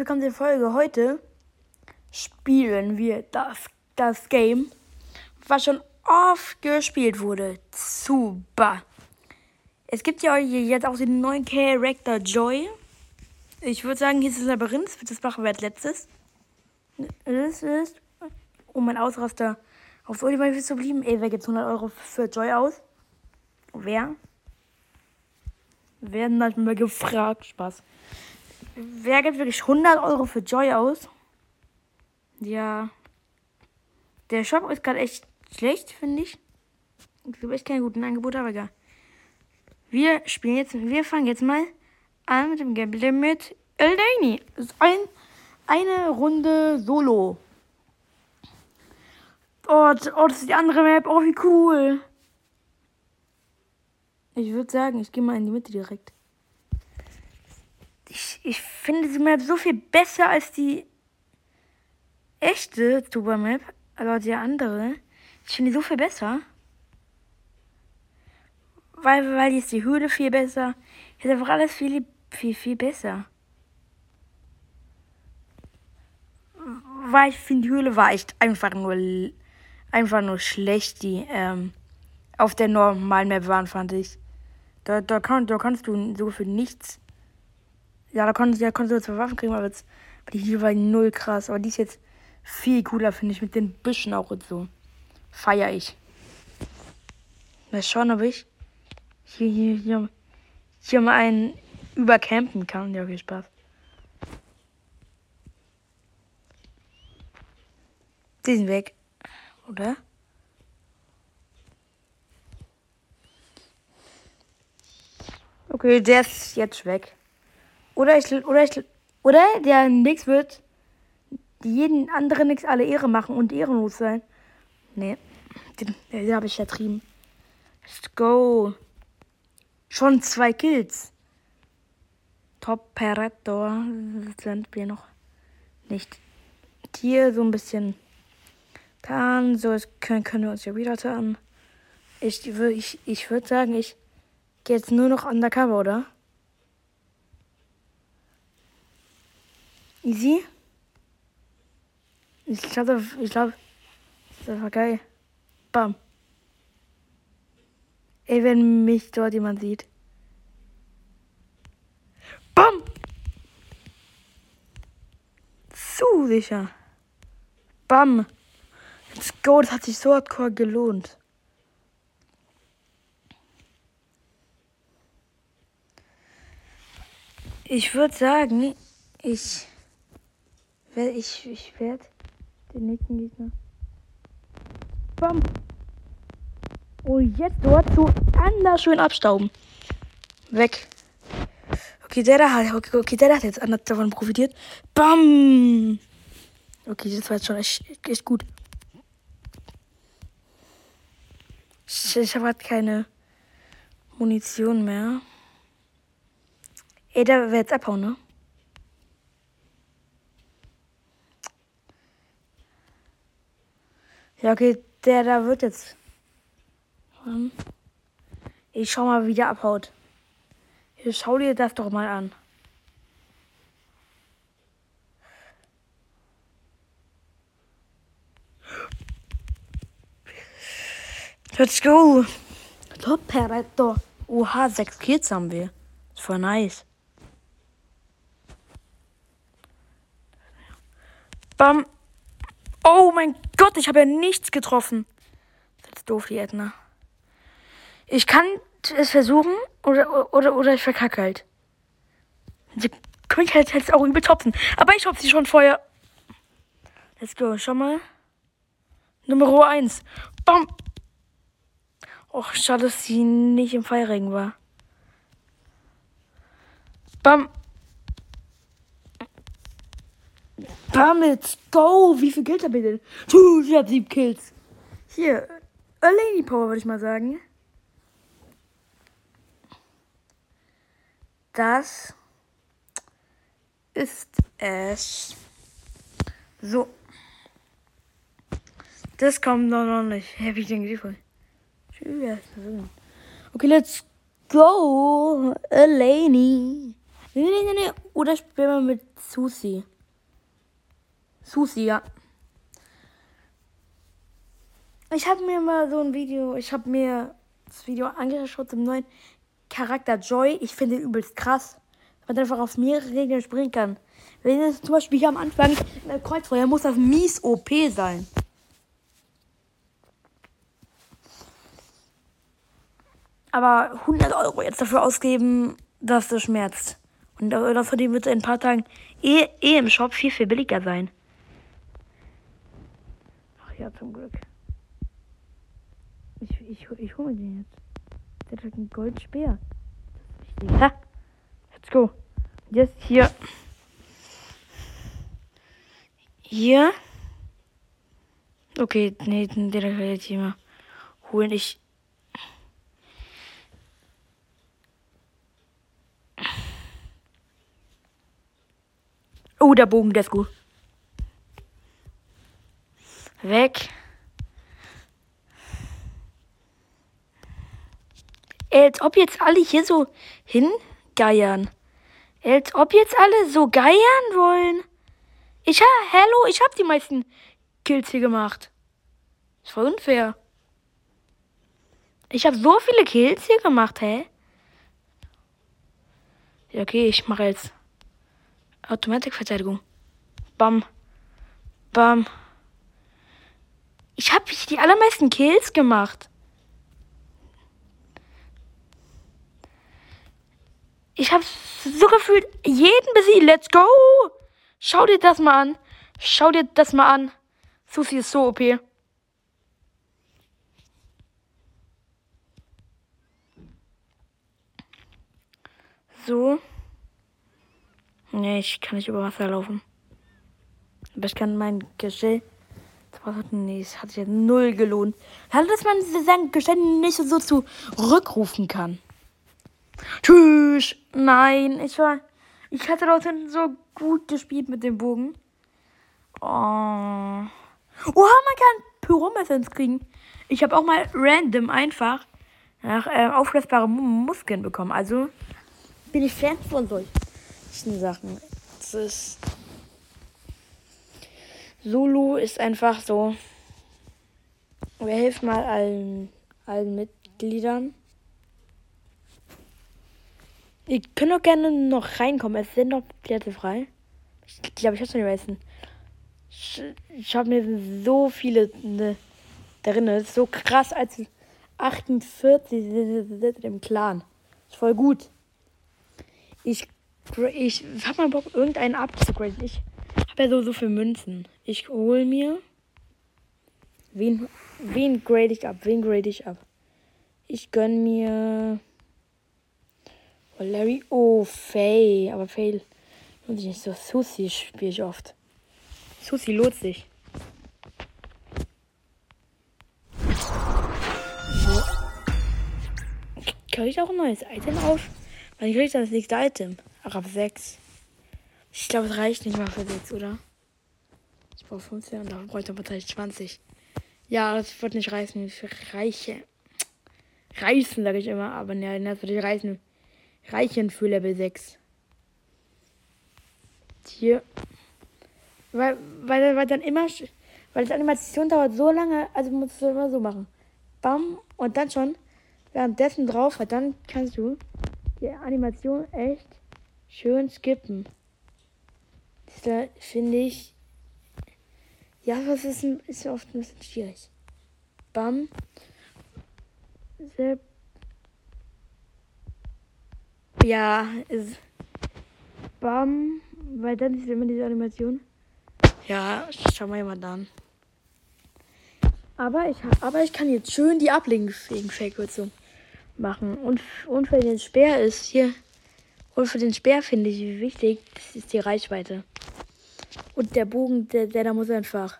willkommen zur Folge. Heute spielen wir das, das Game, was schon oft gespielt wurde. Super. Es gibt ja jetzt auch den neuen Character Joy. Ich würde sagen, hier ist das Labyrinth. Das machen wir als letztes. Das ist, um mein Ausraster auf Oliver zu blieben. Ey, wer gibt 100 Euro für Joy aus? Wer? Werden halt mal gefragt. Spaß. Wer gibt wirklich 100 Euro für Joy aus? Ja. Der Shop ist gerade echt schlecht, finde ich. Ich habe echt keine guten Angebote, aber egal. Wir spielen jetzt, wir fangen jetzt mal an mit dem Gameplay mit Eldaini. Das ist ein, eine Runde Solo. Oh, oh, das ist die andere Map. Oh, wie cool. Ich würde sagen, ich gehe mal in die Mitte direkt. Ich, finde die Map so viel besser als die echte Tuba Map. Also die andere. Ich finde die so viel besser. Weil, weil ist die Höhle viel besser. Hier ist einfach alles viel, viel, viel besser. Weil ich finde, die Höhle war echt einfach nur, einfach nur schlecht, die ähm, auf der normalen Map waren, fand ich. Da, da, kann, da kannst du so für nichts. Ja, da konntest, da konntest du zwei Waffen kriegen, aber jetzt, die hier war null krass. Aber die ist jetzt viel cooler, finde ich, mit den Büschen auch und so. Feier ich. Mal schauen, ob ich hier, hier, hier, hier mal einen übercampen kann. Ja, viel Spaß. Die sind weg. Oder? Okay, der ist jetzt weg. Oder ich, oder ich, oder der Nix wird jeden anderen Nix alle Ehre machen und ehrenlos sein. Nee, den, den habe ich vertrieben. Let's go. Schon zwei Kills. Top Predator sind wir noch nicht. Hier so ein bisschen dann so können, können wir uns ja wieder tarnen. Ich, ich, ich würde sagen, ich gehe jetzt nur noch undercover, oder? Easy. Ich glaube, ich glaube, das war geil. Bam. Ey, wenn mich dort jemand sieht. Bam! Zu sicher. Bam. Let's go, das hat sich so hardcore gelohnt. Ich würde sagen, ich ich, ich werde den nächsten Gegner. Bam. Und jetzt dort so anders schön abstauben. Weg. Okay, der da hat, okay, okay, der hat jetzt anders davon profitiert. Bam. Okay, das war jetzt schon echt, echt gut. Ich, ich habe gerade keine Munition mehr. Ey, der wird jetzt abhauen, ne? Ja, okay, der da wird jetzt. Ich schau mal, wie der abhaut. Ich schau dir das doch mal an. Let's go. Top Predator. Oha, sechs Kills haben wir. Das war nice. Bam. Oh mein Gott, ich habe ja nichts getroffen. Das ist doof, die Edna. Ich kann es versuchen oder, oder, oder ich verkacke halt. Sie könnte halt jetzt auch übel topfen. Aber ich hoffe sie schon vorher. Let's go, schau mal. Nummer 1. Bam. Och, schade, dass sie nicht im Feierregen war. Bam. Bam, let's go. Wie viel Kills hab ich denn? Puh, ich hab sieben Kills. Hier, a Lady Power, würde ich mal sagen. Das ist es. So. Das kommt doch noch nicht. Happy Thanksgiving. Tschüss. Okay, let's go, Eleni. Nee, nee, nee, nee. Oder spielen wir mit Susi. Susi, ja. Ich habe mir mal so ein Video, ich habe mir das Video angeschaut zum neuen Charakter Joy. Ich finde ihn übelst krass. Man einfach auf mehrere Regeln springen kann. Wenn es zum Beispiel hier am Anfang in der Kreuzfeuer muss das mies OP sein. Aber 100 Euro jetzt dafür ausgeben, dass das schmerzt. Und das von dem wird in ein paar Tagen eh, eh im Shop viel, viel billiger sein. Ja, zum Glück. Ich, ich, ich hole den jetzt. Der hat einen Goldspeer. Das ist wichtig. Ha! Let's go. Jetzt hier. Hier. Okay, nee, den ich jetzt hier mal holen. Ich. Oh, der Bogen, der ist gut. Weg. Als ob jetzt alle hier so hingeiern. Als ob jetzt alle so geiern wollen. Ich ha, hallo, ich hab die meisten Kills hier gemacht. Ist voll unfair. Ich habe so viele Kills hier gemacht, hä? Ja, okay, ich mache jetzt Automatikverteidigung. Bam. Bam. Ich habe die allermeisten Kills gemacht. Ich habe so gefühlt jeden besiegt. Let's go! Schau dir das mal an. Schau dir das mal an. Susi ist so OP. So. Nee, ich kann nicht über Wasser laufen. Aber ich kann mein Gestell. Nee, es hat sich ja null gelohnt. Halt, dass man sein Gestell nicht so zurückrufen kann. Tschüss. Nein, ich war. Ich hatte dort so gut gespielt mit dem Bogen. Oh. Oha, man kann Pyromessens kriegen. Ich habe auch mal random einfach nach äh, auflösbare Muskeln bekommen. Also bin ich Fan von solchen Sachen. Das ist. Solo ist einfach so. Wir helfen mal allen, allen Mitgliedern. Ihr könnt auch gerne noch reinkommen. Es sind noch Plätze frei. Ich glaube, ich hab's nicht meisten. Ich, ich habe mir so viele ne, drin. Das ist so krass, als 48 sind im Clan. Ist voll gut. Ich, ich hab mal Bock, irgendeinen abzugraden. Ich habe ja so, so viele Münzen. Ich hol mir. Wen, wen grade ich ab? Wen grade ich ab? Ich gönn mir. Oh, Larry. Oh, Faye. Aber Faye lohnt sich nicht so. Susi spiele ich oft. Susi lohnt sich. So. Kriege ich auch ein neues Item auf? Wann kriege ich das nächste Item? Ach, ab 6. Ich glaube, es reicht nicht mal für 6, oder? Ich brauche 15 und dafür bräuchte ich 20. Ja, das wird nicht reißen. Für Reiche. Reißen, sage ich immer. Aber ne, das wird nicht reißen reichen für Level 6. Hier. Weil, weil, weil dann immer. Weil die Animation dauert so lange, also musst du immer so machen. Bam. Und dann schon währenddessen drauf, weil dann kannst du die Animation echt schön skippen. Das finde ich. Ja, was ist, ist oft ein bisschen schwierig. Bam. Sehr ja, ist. Bam. Weil dann ist immer diese Animation. Ja, schau mal jemand an. Aber ich, aber ich kann jetzt schön die Ablenkungsverkürzung machen. Und, und für den Speer ist hier. Und für den Speer finde ich wichtig, das ist die Reichweite. Und der Bogen, der, der da muss einfach.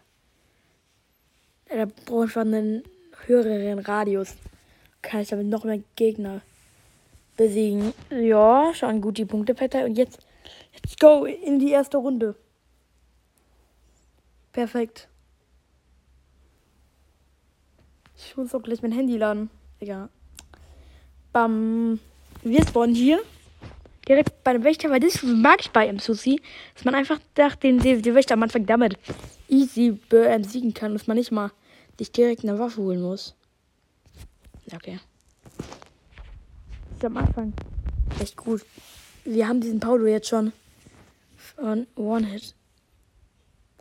Der braucht einfach einen höheren Radius. Kann ich damit noch mehr Gegner besiegen. Ja, schon gut die Punkteverteilung. Und jetzt, let's go in die erste Runde. Perfekt. Ich muss auch gleich mein Handy laden. Egal. Bam. Wir spawnen hier. Direkt bei dem Wächter, weil das mag ich bei ihm Susi, dass man einfach dachte, den, den Wächter am Anfang damit easy besiegen kann, dass man nicht mal sich direkt eine Waffe holen muss. Okay. Das ist am Anfang echt gut. Wir haben diesen Paulo jetzt schon von One-Hit.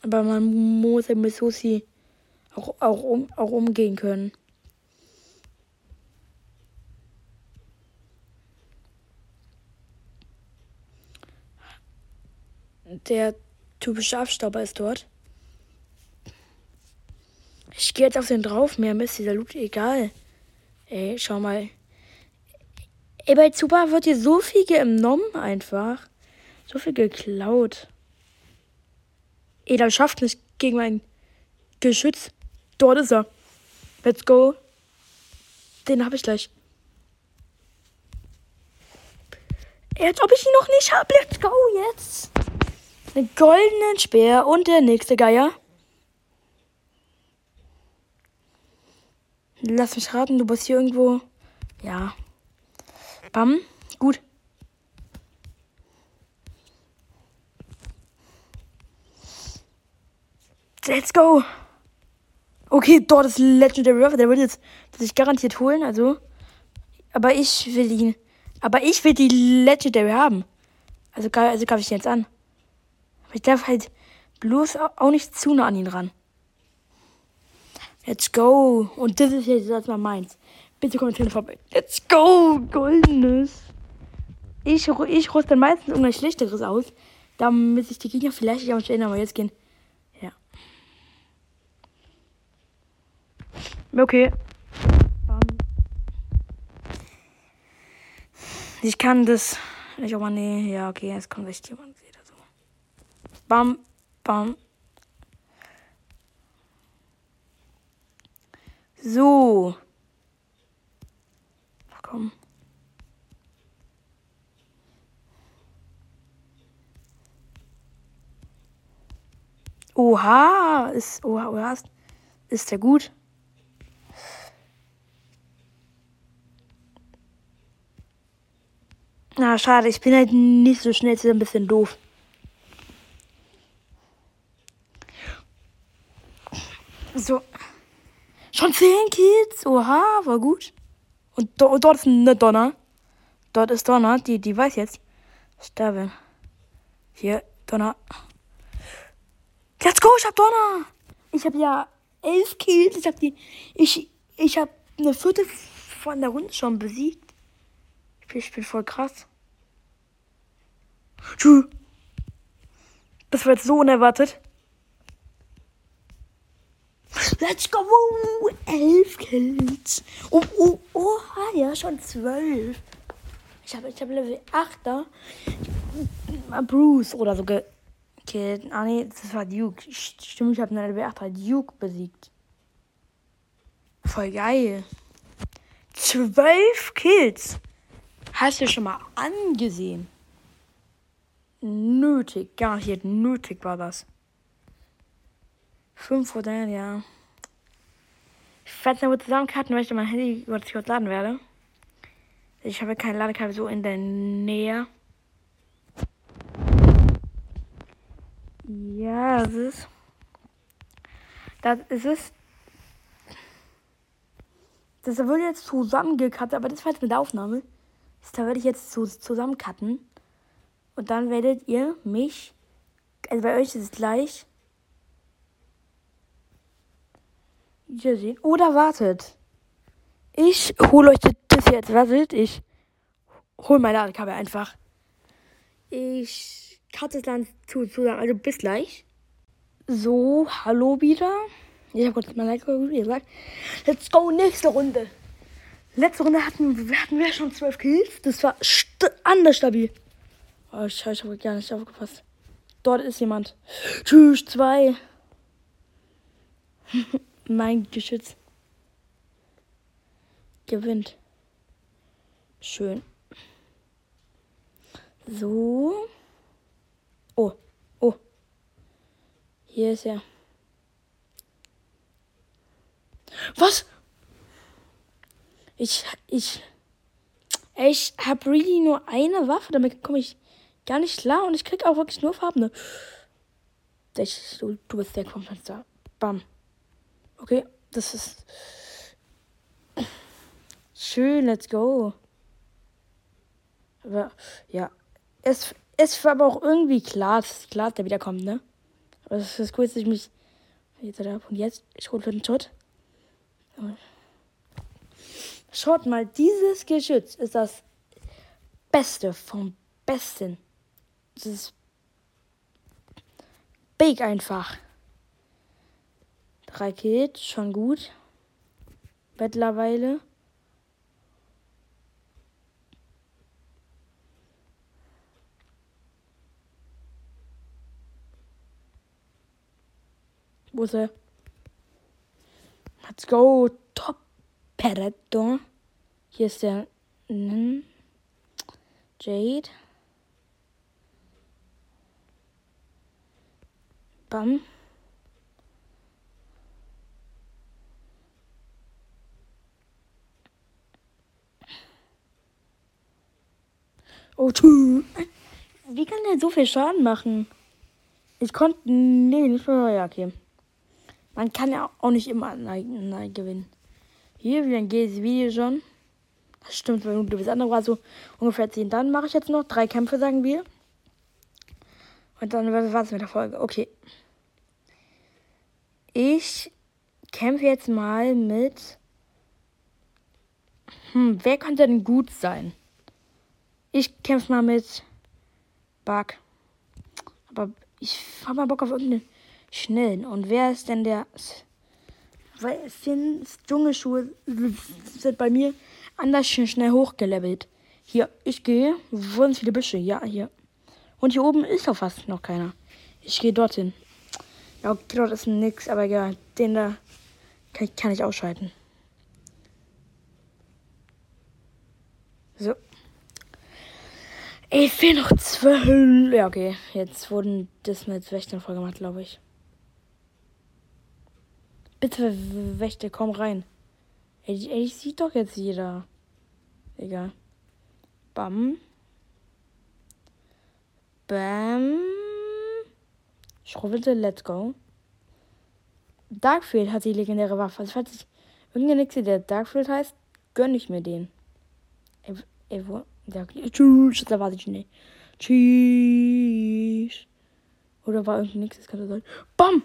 Aber man muss mit Susi auch, auch, um, auch umgehen können. Der typische Abstauber ist dort. Ich gehe jetzt auf den drauf. Mehr Mist, dieser Loot, egal. Ey, schau mal. Ey, bei Zuba wird hier so viel genommen einfach. So viel geklaut. Ey, das schafft nicht gegen mein Geschütz. Dort ist er. Let's go. Den habe ich gleich. Als ob ich ihn noch nicht habe. Let's go jetzt. Einen goldenen Speer und der nächste Geier. Lass mich raten, du bist hier irgendwo. Ja. Bam. Gut. Let's go. Okay, dort ist Legendary River. Der wird jetzt sich garantiert holen, also. Aber ich will ihn. Aber ich will die Legendary haben. Also, also kaufe ich jetzt an. Aber ich darf halt bloß auch nicht zu nah an ihn ran. Let's go. Und das ist jetzt erstmal meins. Bitte kommentieren vorbei. Let's go. Goldenes. Ich, ich rüste dann meistens irgendwas Schlechteres aus, damit sich die Gegner vielleicht nicht am aber jetzt gehen. Ja. Okay. Um. Ich kann das. Ich auch mal, nee, ja, okay, jetzt kommt echt jemand. Bam, bam. So. Ach komm. Oha, ist, oha, oha, ist, ist der gut? Na, schade, ich bin halt nicht so schnell, ist ein bisschen doof. So. Schon 10 Kills? Oha, war gut. Und, do dort ist eine Donner. Dort ist Donner, die, die weiß jetzt. Sterbe. Hier, Donner. Let's go, ich hab Donner. Ich hab ja 11 Kills. Ich hab die. Ich, ich hab eine Viertel von der Runde schon besiegt. Ich bin voll krass. Tschüss. Das war jetzt so unerwartet. Let's go! Elf Kills. Oh, oh, oh, ja, schon zwölf. Ich habe ich hab Level 8er. Bruce oder so gekillt. Ah, nee, das war Duke. Stimmt, ich habe eine Level 8er Duke besiegt. Voll geil. Zwölf Kills. Hast du schon mal angesehen? Nötig, garantiert nötig war das. 5 Uhr dann, ja. Ich werde es aber zusammenkarten, weil ich mein Handy über das laden werde. Ich habe kein Ladekabel so in der Nähe. Ja, das ist. Das ist es. Das wird jetzt zusammengekattet, aber das war jetzt mit der Aufnahme. Das werde ich jetzt zu, zusammencutten. Und dann werdet ihr mich. Also bei euch ist es gleich. Wiedersehen. Oder wartet. Ich hole euch das jetzt. Wartet, ich hole mein Ladekabel einfach. Ich cutte es dann zu, zusammen. Also bis gleich. So, hallo wieder. Ich habe kurz mein Ladekabel gesagt. Let's go, nächste Runde. Letzte Runde hatten, hatten wir schon 12 Kills. Das war st anders stabil. Oh, scheiße, ich habe gar nicht aufgepasst. Dort ist jemand. Tschüss, zwei. mein Geschütz gewinnt. Schön. So. Oh, oh. Hier ist er. Was? Ich, ich. Ich habe really nur eine Waffe, damit komme ich gar nicht klar und ich krieg auch wirklich nur Farben. Ich, du, du bist der vom Fenster. Bam. Okay, das ist schön, let's go. Aber ja, es, es war aber auch irgendwie klar, es ist klar, dass der wiederkommt, ne? Aber es ist cool, dass ich mich jetzt ab und jetzt, ich hole für den Shot. Schaut mal, dieses Geschütz ist das Beste vom Besten. Das ist big einfach. Drei Kills, schon gut. Mittlerweile. Wo ist er? Let's go. Top Peretto. Hier ist der hm, Jade. Bam. Oh, tschü. Wie kann der so viel Schaden machen? Ich konnte. Nee, nicht mehr. Ja, okay. Man kann ja auch nicht immer nein, nein, gewinnen. Hier, wie lange geht das Video schon? Das stimmt, weil du bist andere war so ungefähr 10. Dann mache ich jetzt noch drei Kämpfe, sagen wir. Und dann war es mit der Folge. Okay. Ich kämpfe jetzt mal mit. Hm, wer könnte denn gut sein? Ich kämpfe mal mit Bug. Aber ich habe mal Bock auf irgendeinen schnellen. Und wer ist denn der? Weil Finns Dschungelschuhe sind bei mir anders schnell hochgelevelt. Hier, ich gehe. Wo sind viele Büsche? Ja, hier. Und hier oben ist auch fast noch keiner. Ich gehe dorthin. Ja, okay, dort ist nix, aber egal. Den da kann ich, kann ich ausschalten. So. Ey, fehlen noch zwölf. Ja, okay. Jetzt wurden das mit Wächtern voll gemacht, glaube ich. Bitte, Wächter, komm rein. Ey, ey, sieht doch jetzt jeder. Egal. Bam. Bam. Schrubbelte, let's go. Darkfield hat die legendäre Waffe. Also falls ich irgendein Nixie, der Darkfield heißt, gönne ich mir den. Ey, ey wo? Ja, tschüss, da warte ich nicht. Tschüss. Oder war irgendein Nix, das kann sein. Bam!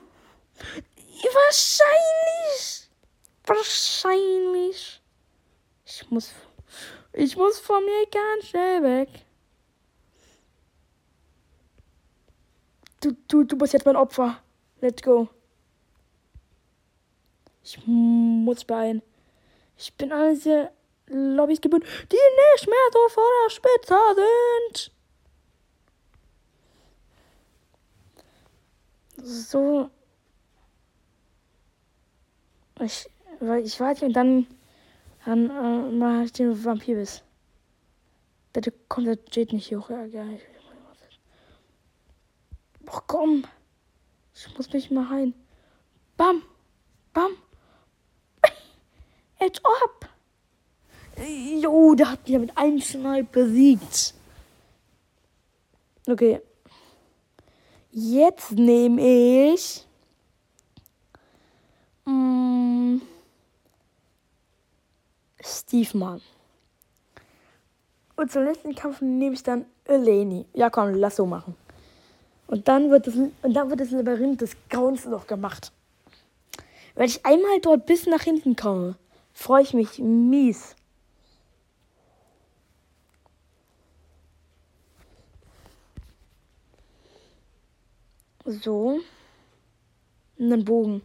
Wahrscheinlich. Wahrscheinlich. Ich muss. Ich muss von mir ganz schnell weg. Du, du, du bist jetzt mein Opfer. Let's go. Ich muss beeilen. Ich bin diese Lobbys gebunden, die nicht mehr so vor der Spitze sind. So. Ich, ich warte und dann, dann äh, mache ich den Vampir bis. Bitte kommt der Jade nicht hier hoch. Ja, ja, Boah, komm. Ich muss mich mal rein. Bam. Bam. Edge up. Jo, der hat mich ja mit einem Snipe besiegt. Okay. Jetzt nehme ich. Mm, Steve Mann. Und zum letzten Kampf nehme ich dann Eleni. Ja, komm, lass so machen. Und dann wird das, und dann wird das Labyrinth des Grauens noch gemacht. Wenn ich einmal dort bis nach hinten komme, freue ich mich mies. So. Und dann Bogen.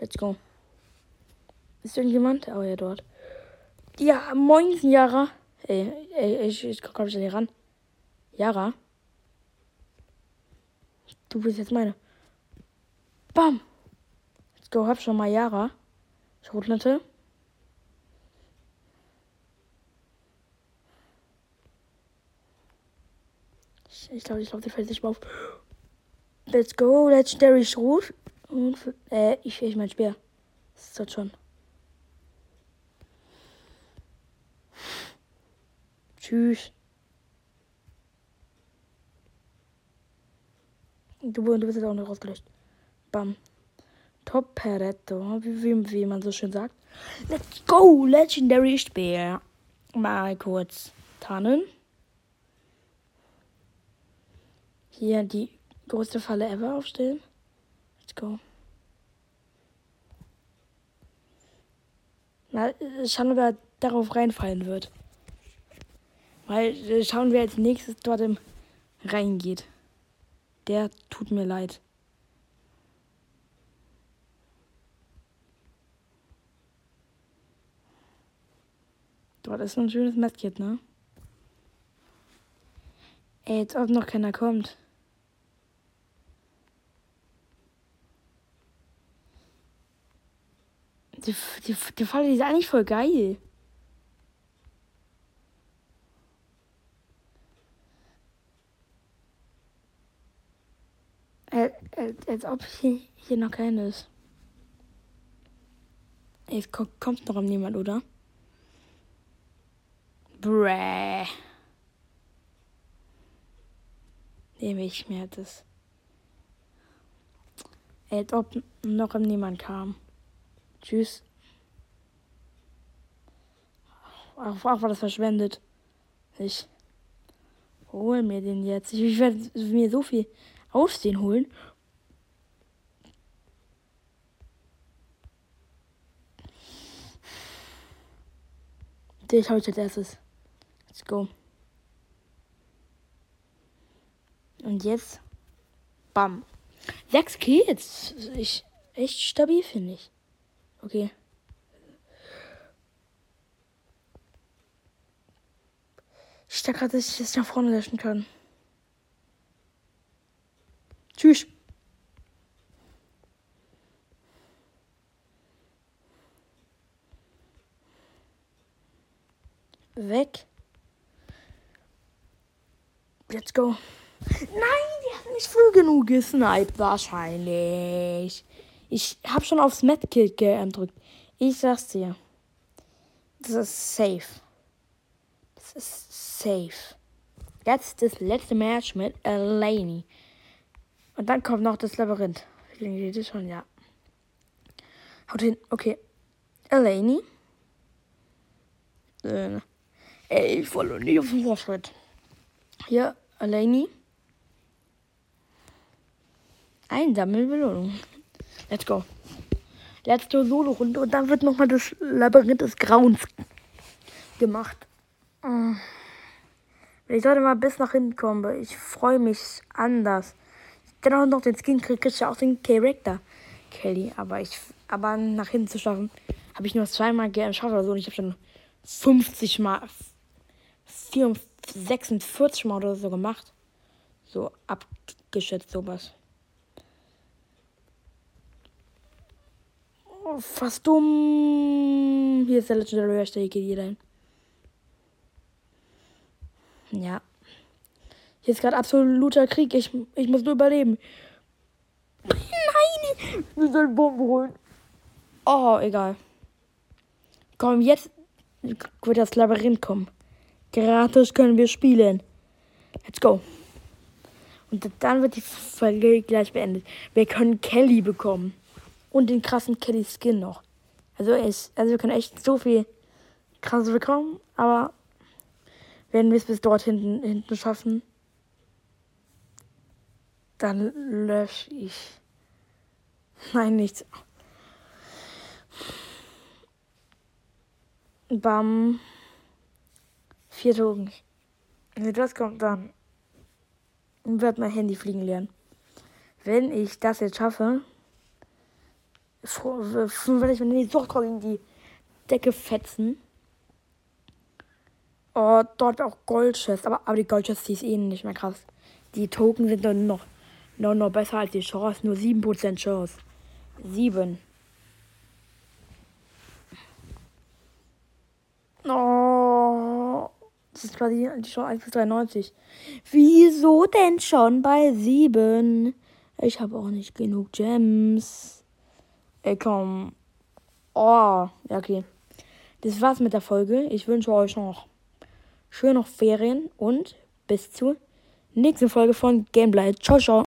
Let's go. Ist irgendjemand? Oh ja, dort. Ja, moin, Yara. Ey, ey, ich, ich komm an hier ran. Yara. Du bist jetzt meine. Bam. Let's go, hab schon mal Yara. Schrotnette. Ich glaube, ich glaube, die fällt sich mal auf. Let's go, Legendary Schrot. Und, äh, ich, ich mein Speer. Das ist das schon. Tschüss. Du, du bist jetzt auch noch rausgelöscht. Bam. Top Peretto, wie, wie, wie man so schön sagt. Let's go, Legendary Speer. Mal kurz tarnen. Hier die größte Falle ever aufstellen. Let's go. Na, schauen, wer darauf reinfallen wird. Weil äh, schauen, wer als nächstes dort im reingeht. Der tut mir leid. Dort ist ein schönes Medkit, ne? Ey, jetzt ob noch keiner kommt. Die, die, die Falle die ist eigentlich voll geil. Als, als, als ob hier, hier noch keiner ist. Jetzt kommt noch niemand, oder? Bräh. Nehme ich mir das. Als ob noch niemand kam. Tschüss. Ach, ach, war das verschwendet. Ich hol mir den jetzt. Ich, ich werde mir so viel Aufstehen holen. Den habe ich als erstes. Let's go. Und jetzt. Bam. Sechs Kills. Ich, echt stabil, finde ich. Okay. Ich dachte gerade, dass ich das nach vorne löschen kann. Tschüss. Weg. Let's go. Nein, die hat nicht früh genug gesniped, wahrscheinlich. Ich habe schon aufs Medkit gedrückt. Ich sag's dir. Das ist safe. Das ist safe. Jetzt das letzte Match mit Elaine. Und dann kommt noch das Labyrinth. Geht das schon, ja. Haut hin. Okay. Elaine. Äh, ey, ich wollte nicht auf den Vorschritt. Hier, Elaine. Einsammeln Belohnung. Let's go. Letzte Solo-Runde und dann wird nochmal das Labyrinth des Grauens gemacht. Mm. Ich sollte mal bis nach hinten kommen. Ich freue mich anders. Wenn auch noch den Skin kriege, kriegst du auch den Charakter. Kelly. Aber ich, aber nach hinten zu schaffen, habe ich nur zweimal geschafft oder so. Und ich habe schon 50 Mal, 46 Mal oder so gemacht. So abgeschätzt sowas. Oh, fast dumm. Hier ist der Legendary Hashtag, geht hier rein. Ja. Hier ist gerade absoluter Krieg. Ich, ich muss nur überleben. Nein! Wir sollen Bomben holen. Oh, egal. Komm, jetzt wird das Labyrinth kommen. Gratis können wir spielen. Let's go. Und dann wird die Folge gleich beendet. Wir können Kelly bekommen. Und den krassen Kelly Skin noch. Also, ich, also wir können echt so viel krasses bekommen, aber wenn wir es bis dort hinten, hinten schaffen, dann lösche ich. Nein, nichts. Bam. Vier Token. Wenn das kommt, dann wird mein Handy fliegen lernen. Wenn ich das jetzt schaffe, werde ich mir sofort in die Decke fetzen. Oh, dort auch Goldchest. Aber, aber die Goldchest, die ist eh nicht mehr krass. Die Token sind dann noch, noch, noch besser als die Chance. Nur 7% Chance. 7. Oh. Das ist quasi die Chance 1 bis 93. Wieso denn schon bei 7? Ich habe auch nicht genug Gems. Ey, komm. Oh, ja, okay. Das war's mit der Folge. Ich wünsche euch noch schöne Ferien und bis zur nächsten Folge von Gameplay. Ciao, ciao.